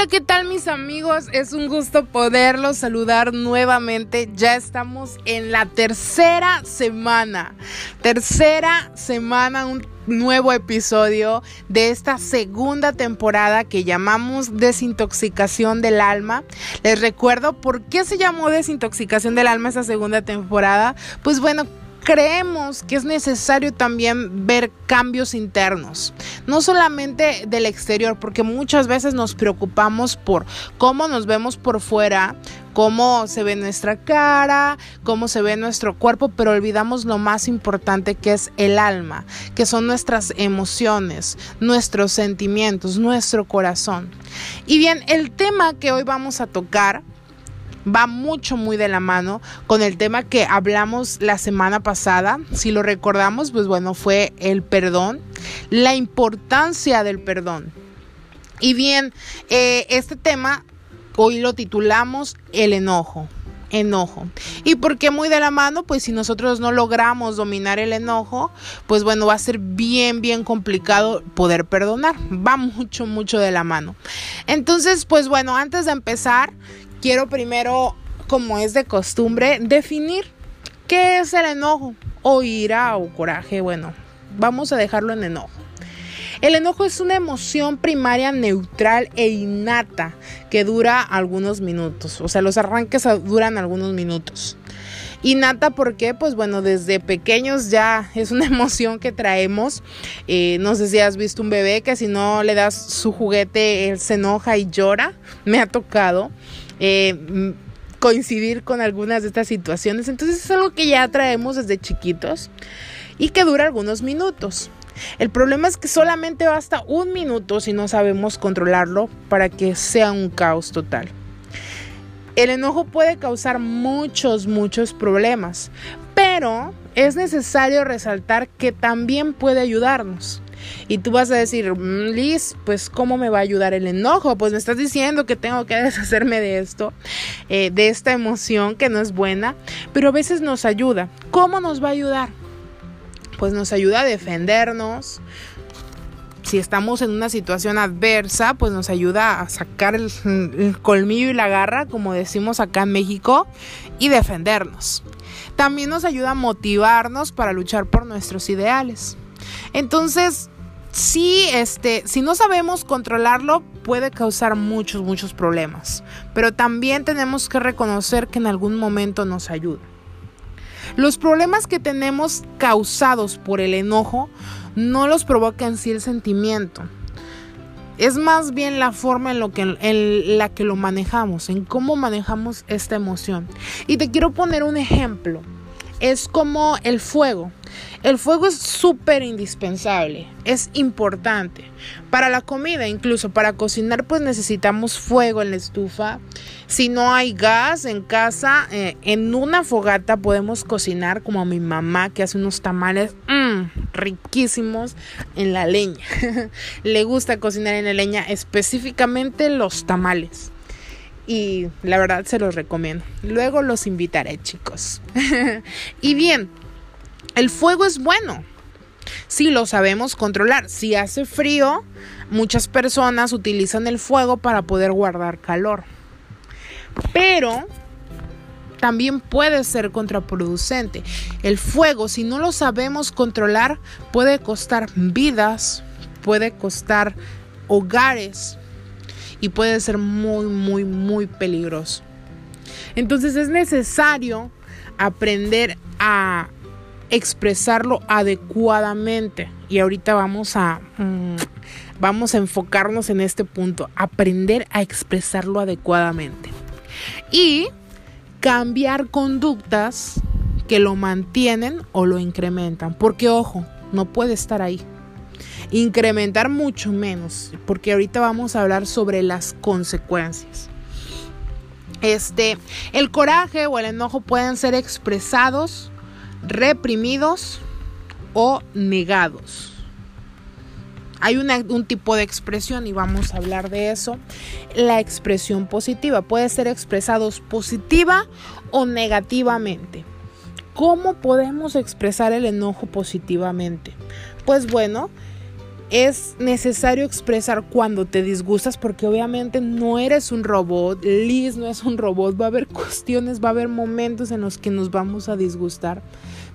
Hola, ¿qué tal mis amigos? Es un gusto poderlos saludar nuevamente. Ya estamos en la tercera semana. Tercera semana, un nuevo episodio de esta segunda temporada que llamamos Desintoxicación del Alma. Les recuerdo por qué se llamó Desintoxicación del Alma esta segunda temporada. Pues bueno, creemos que es necesario también ver cambios internos, no solamente del exterior, porque muchas veces nos preocupamos por cómo nos vemos por fuera, cómo se ve nuestra cara, cómo se ve nuestro cuerpo, pero olvidamos lo más importante que es el alma, que son nuestras emociones, nuestros sentimientos, nuestro corazón. Y bien, el tema que hoy vamos a tocar va mucho, muy de la mano con el tema que hablamos la semana pasada. Si lo recordamos, pues bueno, fue el perdón, la importancia del perdón. Y bien, eh, este tema hoy lo titulamos el enojo enojo. ¿Y por qué muy de la mano? Pues si nosotros no logramos dominar el enojo, pues bueno, va a ser bien, bien complicado poder perdonar. Va mucho, mucho de la mano. Entonces, pues bueno, antes de empezar, quiero primero, como es de costumbre, definir qué es el enojo o ira o coraje. Bueno, vamos a dejarlo en enojo. El enojo es una emoción primaria neutral e innata que dura algunos minutos. O sea, los arranques duran algunos minutos. Innata porque, pues bueno, desde pequeños ya es una emoción que traemos. Eh, no sé si has visto un bebé que si no le das su juguete, él se enoja y llora. Me ha tocado. Eh, coincidir con algunas de estas situaciones. Entonces es algo que ya traemos desde chiquitos y que dura algunos minutos. El problema es que solamente basta un minuto si no sabemos controlarlo para que sea un caos total. El enojo puede causar muchos, muchos problemas, pero es necesario resaltar que también puede ayudarnos. Y tú vas a decir, mm, Liz, pues ¿cómo me va a ayudar el enojo? Pues me estás diciendo que tengo que deshacerme de esto, eh, de esta emoción que no es buena, pero a veces nos ayuda. ¿Cómo nos va a ayudar? Pues nos ayuda a defendernos, si estamos en una situación adversa, pues nos ayuda a sacar el, el, colmillo y la garra, como decimos acá en México, y defendernos. También nos ayuda a motivarnos para luchar por nuestros ideales. Entonces, sí, este, si no sabemos controlarlo, puede causar muchos, muchos problemas. Pero también tenemos que reconocer que en algún momento nos ayuda. Los problemas que tenemos causados por el enojo no los provoca en sí el sentimiento. Es más bien la forma en, lo que, en la que lo manejamos, en cómo manejamos esta emoción. Y te quiero poner un ejemplo. Es como el fuego. El fuego es súper indispensable, es importante. Para la comida, incluso para cocinar, pues necesitamos fuego en la estufa. Si no hay gas en casa, eh, en una fogata podemos cocinar como mi mamá que hace unos tamales mmm, riquísimos en la leña. Le gusta cocinar en la leña, específicamente los tamales y la verdad se los recomiendo. Luego los invitaré, chicos. y bien, el fuego es bueno. Si lo sabemos controlar. Si hace frío, muchas personas utilizan el fuego para poder guardar calor. Pero también puede ser contraproducente. El fuego, si no lo sabemos controlar, puede costar vidas, puede costar hogares y puede ser muy, muy, muy peligroso. Entonces es necesario aprender a expresarlo adecuadamente. Y ahorita vamos a, mm, vamos a enfocarnos en este punto, aprender a expresarlo adecuadamente. Y cambiar conductas que lo mantienen o lo incrementan. Porque ojo, no puede estar ahí. Incrementar mucho menos, porque ahorita vamos a hablar sobre las consecuencias. Este, el coraje o el enojo pueden ser expresados reprimidos o negados. Hay un tipo de expresión y vamos a hablar de eso. La expresión positiva puede ser expresados positiva o negativamente. ¿Cómo podemos expresar el enojo positivamente? Pues bueno, es necesario expresar cuando te disgustas porque obviamente no eres un robot, Liz no es un robot, va a haber cuestiones, va a haber momentos en los que nos vamos a disgustar,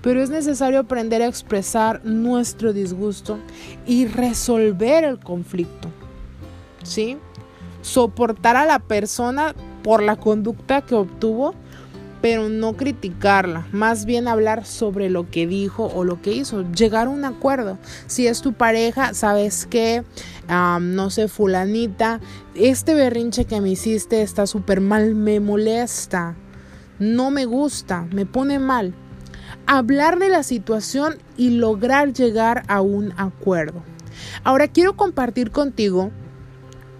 pero es necesario aprender a expresar nuestro disgusto y resolver el conflicto, ¿sí? Soportar a la persona por la conducta que obtuvo pero no criticarla, más bien hablar sobre lo que dijo o lo que hizo, llegar a un acuerdo. Si es tu pareja, sabes que, no sé, fulanita, este berrinche que me hiciste está súper mal, me molesta, no me gusta, me pone mal. Hablar de la situación y lograr llegar a un acuerdo. Ahora quiero compartir contigo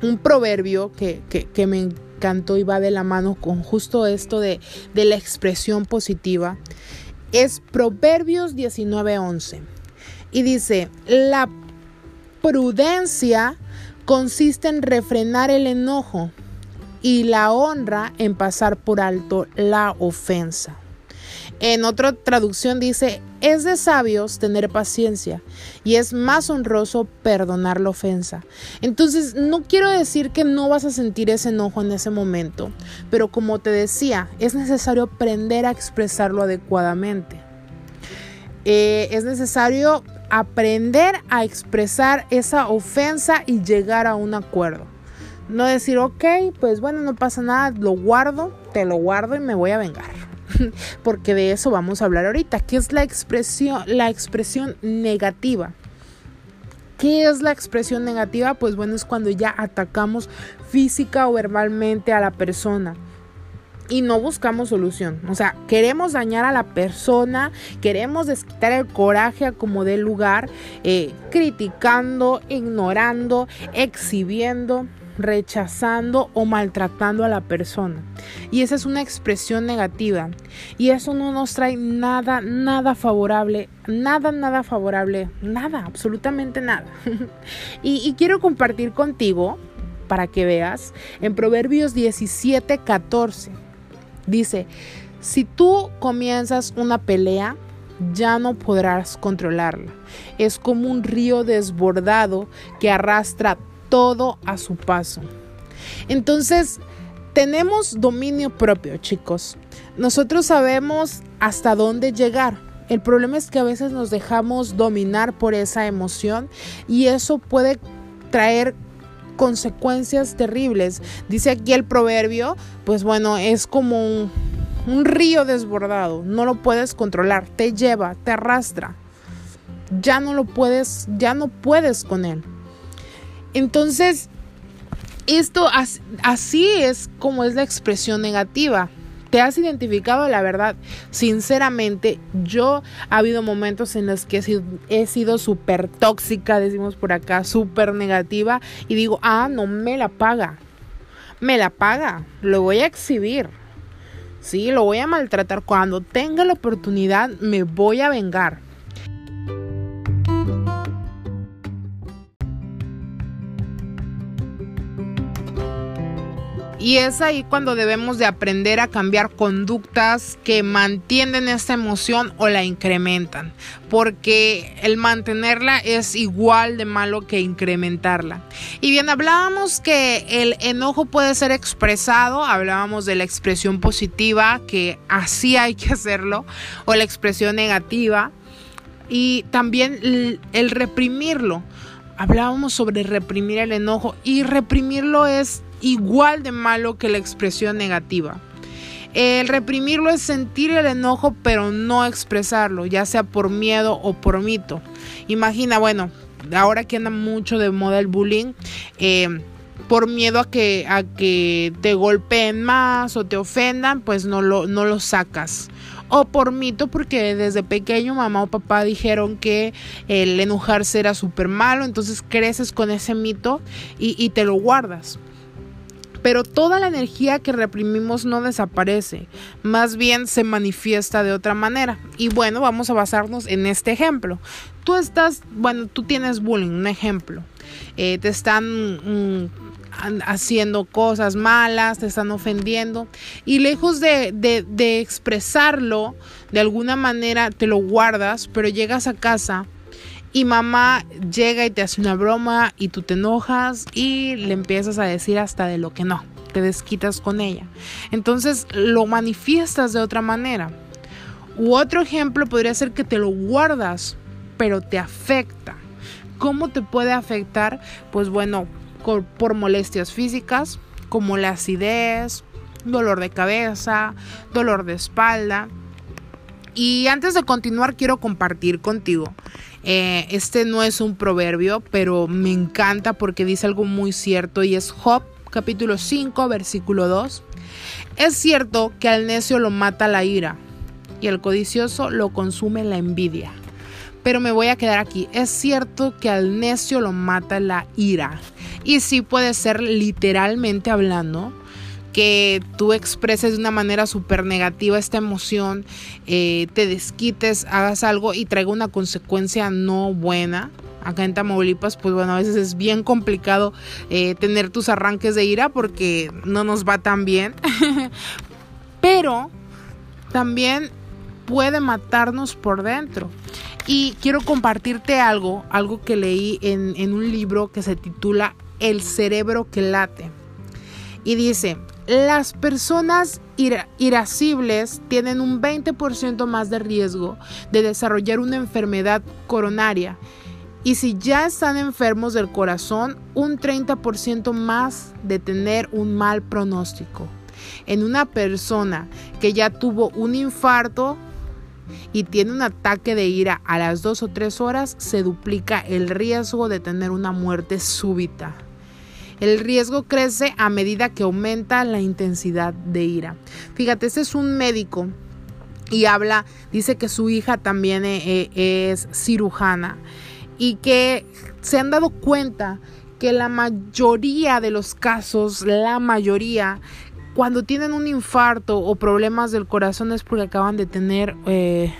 un proverbio que, que, que me canto y va de la mano con justo esto de, de la expresión positiva, es Proverbios 19:11. Y dice, la prudencia consiste en refrenar el enojo y la honra en pasar por alto la ofensa. En otra traducción dice, es de sabios tener paciencia y es más honroso perdonar la ofensa. Entonces, no quiero decir que no vas a sentir ese enojo en ese momento, pero como te decía, es necesario aprender a expresarlo adecuadamente. Eh, es necesario aprender a expresar esa ofensa y llegar a un acuerdo. No decir, ok, pues bueno, no pasa nada, lo guardo, te lo guardo y me voy a vengar. porque de eso vamos a hablar ahorita, ¿Qué es la expresión, la expresión negativa. ¿Qué es la expresión negativa? Pues bueno, es cuando ya atacamos física o verbalmente a la persona y no buscamos solución. O sea, queremos dañar a la persona, queremos desquitar el coraje a como dé lugar, eh, criticando, ignorando, exhibiendo rechazando o maltratando a la persona. Y esa es una expresión negativa. Y eso no nos trae nada, nada favorable, nada, nada favorable, nada, absolutamente nada. y, quiero compartir contigo, para que veas, en Proverbios 17, 14. Dice, si tú comienzas una pelea, ya no podrás controlarla. Es como un río desbordado que arrastra todo a su paso. Entonces, tenemos dominio propio, chicos. Nosotros sabemos hasta dónde llegar. El problema es que a veces nos dejamos dominar por esa emoción y eso puede traer consecuencias terribles. Dice aquí el proverbio, pues bueno, es como un, un, río desbordado, no lo puedes controlar, te lleva, te arrastra. Ya no lo puedes, ya no puedes con él. Entonces, esto así es como es la expresión negativa. ¿Te has identificado? La verdad, sinceramente, yo ha habido momentos en los que he sido súper tóxica, decimos por acá, súper negativa, y digo, ah, no me la paga. Me la paga, lo voy a exhibir. Sí, lo voy a maltratar. Cuando tenga la oportunidad, me voy a vengar. Y es ahí cuando debemos de aprender a cambiar conductas que mantienen esta emoción o la incrementan, porque el mantenerla es igual de malo que incrementarla. Y bien, hablábamos que el enojo puede ser expresado, hablábamos de la expresión positiva, que así hay que hacerlo, o la expresión negativa, y también el, reprimirlo hablábamos sobre reprimir el enojo y reprimirlo es igual de malo que la expresión negativa. El reprimirlo es sentir el enojo pero no expresarlo, ya sea por miedo o por mito. Imagina, bueno, ahora que anda mucho de moda el bullying, eh, por miedo a que, a que te golpeen más o te ofendan, pues no lo, no lo sacas. O por mito, porque desde pequeño mamá o papá dijeron que el enojarse era súper malo, entonces creces con ese mito y, y te lo guardas pero toda la energía que reprimimos no desaparece, más bien se manifiesta de otra manera. Y bueno, vamos a basarnos en este ejemplo. Tú estás, bueno, tú tienes bullying, un ejemplo. Eh, te están mm, haciendo cosas malas, te están ofendiendo. Y lejos de, de expresarlo, de alguna manera te lo guardas, pero llegas a casa y mamá llega y te hace una broma y tú te enojas y le empiezas a decir hasta de lo que no, te desquitas con ella. Entonces lo manifiestas de otra manera. U otro ejemplo podría ser que te lo guardas, pero te afecta. ¿Cómo te puede afectar? Pues bueno, por molestias físicas, como la acidez, dolor de cabeza, dolor de espalda. Y antes de continuar quiero compartir contigo. Eh, este no es un proverbio, pero me encanta porque dice algo muy cierto y es Job capítulo 5 versículo 2. Es cierto que al necio lo mata la ira y al codicioso lo consume la envidia. Pero me voy a quedar aquí. Es cierto que al necio lo mata la ira. Y sí puede ser literalmente hablando que tú expreses de una manera súper negativa esta emoción, eh, te desquites, hagas algo y traiga una consecuencia no buena. Acá en Tamaulipas, pues bueno, a veces es bien complicado eh, tener tus arranques de ira porque no nos va tan bien. Pero también puede matarnos por dentro. Y quiero compartirte algo, algo que leí en, en un libro que se titula El cerebro que late. Y dice, las personas irascibles tienen un 20% más de riesgo de desarrollar una enfermedad coronaria y si ya están enfermos del corazón, un 30% más de tener un mal pronóstico. En una persona que ya tuvo un infarto y tiene un ataque de ira a las 2 o 3 horas, se duplica el riesgo de tener una muerte súbita. El riesgo crece a medida que aumenta la intensidad de ira. Fíjate, este es un médico y habla, dice que su hija también eh, eh, es cirujana y que se han dado cuenta que la mayoría de los casos, la mayoría, cuando tienen un infarto o problemas del corazón es porque acaban de tener, eh,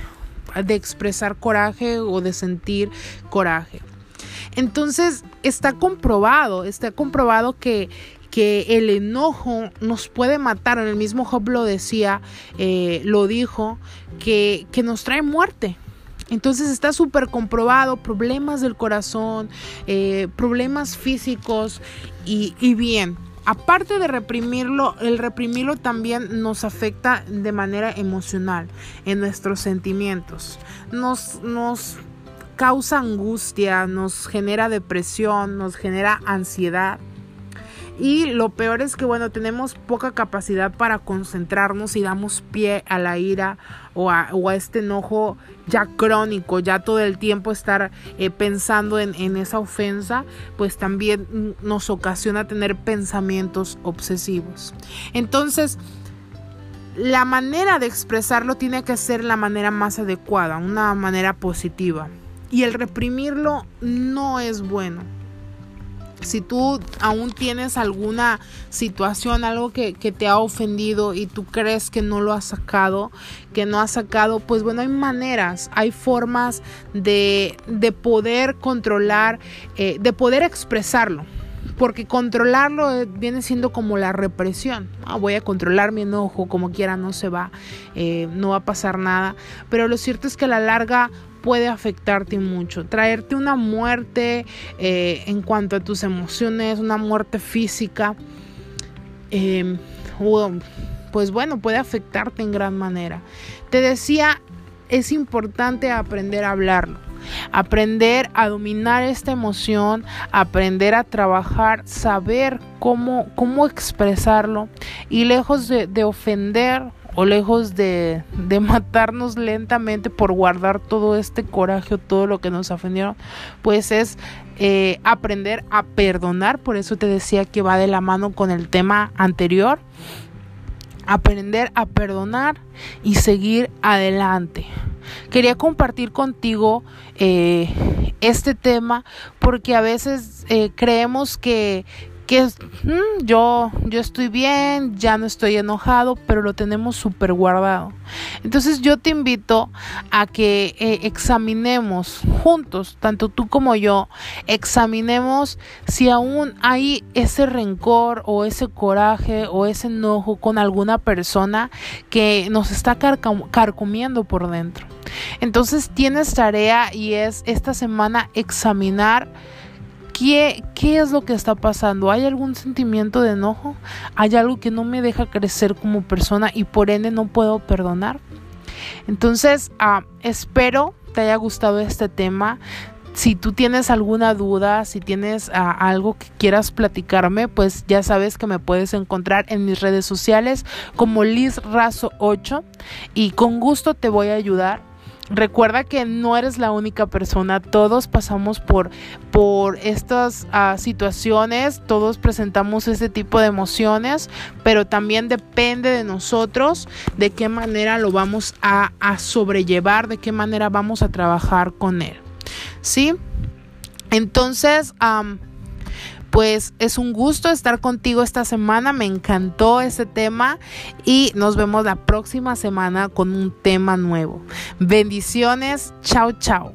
de expresar coraje o de sentir coraje. Entonces está comprobado, está comprobado que, que el enojo nos puede matar. En el mismo Job lo decía, eh, lo dijo, que, que nos trae muerte. Entonces está súper comprobado, problemas del corazón, eh, problemas físicos y, y, bien. Aparte de reprimirlo, el reprimirlo también nos afecta de manera emocional, en nuestros sentimientos. Nos, nos causa angustia, nos genera depresión, nos genera ansiedad. Y lo peor es que, bueno, tenemos poca capacidad para concentrarnos y damos pie a la ira o a, este enojo ya crónico, ya todo el tiempo estar eh, pensando en, en esa ofensa, pues también nos ocasiona tener pensamientos obsesivos. Entonces, la manera de expresarlo tiene que ser la manera más adecuada, una manera positiva. Y el reprimirlo no es bueno. Si tú aún tienes alguna situación, algo que, te ha ofendido y tú crees que no lo has sacado, que no has sacado, pues bueno, hay maneras, hay formas de, poder controlar, eh, de poder expresarlo porque controlarlo eh, viene siendo como la represión. Ah, voy a controlar mi enojo, como quiera, no se va, eh, no va a pasar nada. Pero lo cierto es que a la larga puede afectarte mucho, traerte una muerte eh, en cuanto a tus emociones, una muerte física, em, pues bueno, puede afectarte en gran manera. Te decía, es importante aprender a hablarlo. Aprender a dominar esta emoción, aprender a trabajar, saber cómo, cómo expresarlo y lejos de, de ofender o lejos de, matarnos lentamente por guardar todo este coraje o todo lo que nos ofendieron, pues es eh, aprender a perdonar. Por eso te decía que va de la mano con el tema anterior. Aprender a perdonar y seguir adelante. Quería compartir contigo eh, este tema porque a veces eh, creemos que que mm, yo, yo estoy bien, ya no estoy enojado, pero lo tenemos súper guardado. Entonces yo te invito a que eh, examinemos juntos, tanto tú como yo, examinemos si aún hay ese rencor o ese coraje o ese enojo con alguna persona que nos está carcomiendo por dentro. Entonces tienes tarea y es esta semana examinar ¿Qué, ¿Qué, es lo que está pasando? ¿Hay algún sentimiento de enojo? ¿Hay algo que no me deja crecer como persona y por ende no puedo perdonar? Entonces, ah, espero te haya gustado este tema. Si tú tienes alguna duda, si tienes ah, algo que quieras platicarme, pues ya sabes que me puedes encontrar en mis redes sociales como Liz Razo 8 y con gusto te voy a ayudar Recuerda que no eres la única persona, todos pasamos por, por estas ah, situaciones, todos presentamos este tipo de emociones, pero también depende de nosotros de qué manera lo vamos a, sobrellevar, de qué manera vamos a trabajar con él. ¿Sí? Entonces, pues es un gusto estar contigo esta semana. Me encantó ese tema y nos vemos la próxima semana con un tema nuevo. Bendiciones. Chao, chao.